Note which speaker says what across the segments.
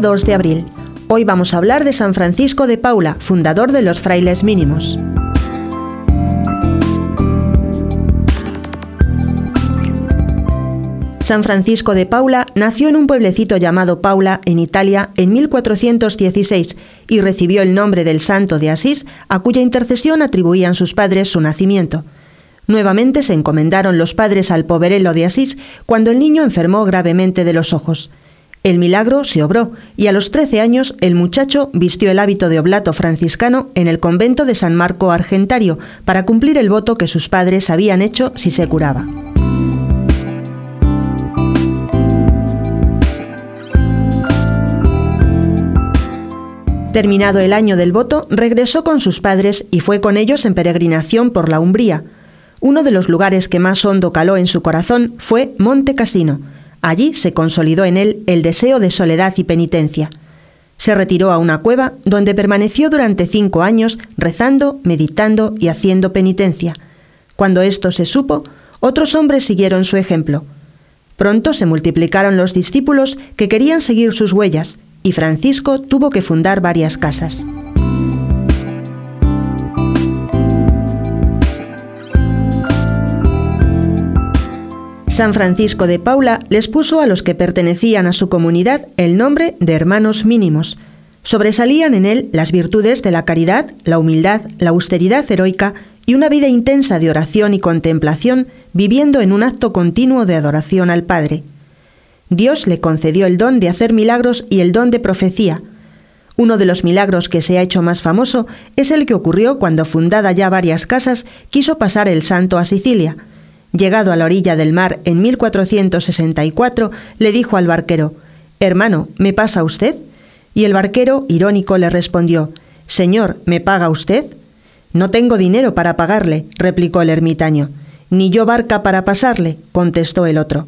Speaker 1: 2 de abril. Hoy vamos a hablar de San Francisco de Paula, fundador de los frailes mínimos. San Francisco de Paula nació en un pueblecito llamado Paula, en Italia, en 1416 y recibió el nombre del santo de Asís, a cuya intercesión atribuían sus padres su nacimiento. Nuevamente se encomendaron los padres al poverelo de Asís cuando el niño enfermó gravemente de los ojos. El milagro se obró y a los 13 años el muchacho vistió el hábito de oblato franciscano en el convento de San Marco Argentario para cumplir el voto que sus padres habían hecho si se curaba. Terminado el año del voto, regresó con sus padres y fue con ellos en peregrinación por la Umbría. Uno de los lugares que más hondo caló en su corazón fue Monte Casino. Allí se consolidó en él el deseo de soledad y penitencia. Se retiró a una cueva donde permaneció durante cinco años rezando, meditando y haciendo penitencia. Cuando esto se supo, otros hombres siguieron su ejemplo. Pronto se multiplicaron los discípulos que querían seguir sus huellas y Francisco tuvo que fundar varias casas. San Francisco de Paula les puso a los que pertenecían a su comunidad el nombre de hermanos mínimos. Sobresalían en él las virtudes de la caridad, la humildad, la austeridad heroica y una vida intensa de oración y contemplación, viviendo en un acto continuo de adoración al Padre. Dios le concedió el don de hacer milagros y el don de profecía. Uno de los milagros que se ha hecho más famoso es el que ocurrió cuando, fundada ya varias casas, quiso pasar el santo a Sicilia. Llegado a la orilla del mar en 1464, le dijo al barquero, Hermano, ¿me pasa usted? Y el barquero, irónico, le respondió, Señor, ¿me paga usted? No tengo dinero para pagarle, replicó el ermitaño. Ni yo barca para pasarle, contestó el otro.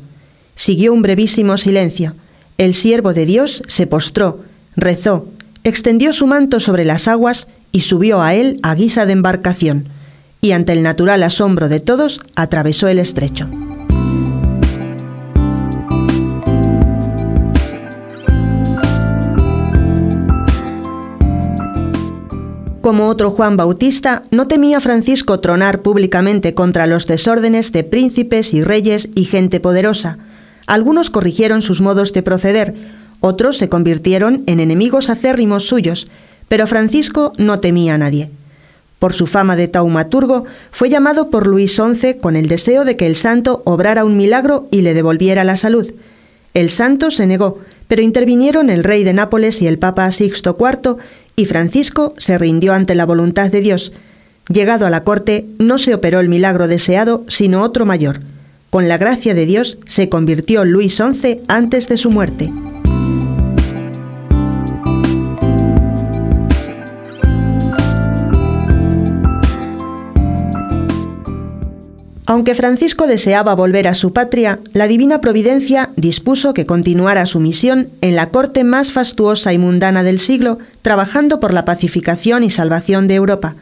Speaker 1: Siguió un brevísimo silencio. El siervo de Dios se postró, rezó, extendió su manto sobre las aguas y subió a él a guisa de embarcación, y ante el natural asombro de todos atravesó el estrecho. Como otro Juan Bautista, no temía Francisco tronar públicamente contra los desórdenes de príncipes y reyes y gente poderosa, algunos corrigieron sus modos de proceder, otros se convirtieron en enemigos acérrimos suyos, pero Francisco no temía a nadie. Por su fama de taumaturgo, fue llamado por Luis XI con el deseo de que el santo obrara un milagro y le devolviera la salud. El santo se negó, pero intervinieron el rey de Nápoles y el papa Sixto IV, y Francisco se rindió ante la voluntad de Dios. Llegado a la corte, no se operó el milagro deseado, sino otro mayor. Con la gracia de Dios se convirtió Luis XI antes de su muerte. Aunque Francisco deseaba volver a su patria, la Divina Providencia dispuso que continuara su misión en la corte más fastuosa y mundana del siglo, trabajando por la pacificación y salvación de Europa.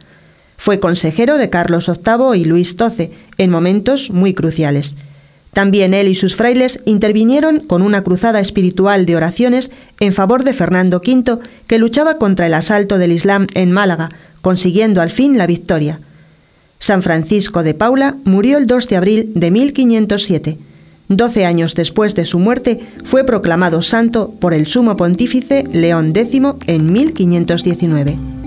Speaker 1: Fue consejero de Carlos VIII y Luis XII en momentos muy cruciales. También él y sus frailes intervinieron con una cruzada espiritual de oraciones en favor de Fernando V, que luchaba contra el asalto del Islam en Málaga, consiguiendo al fin la victoria. San Francisco de Paula murió el 2 de abril de 1507. Doce años después de su muerte, fue proclamado santo por el sumo pontífice León X en 1519.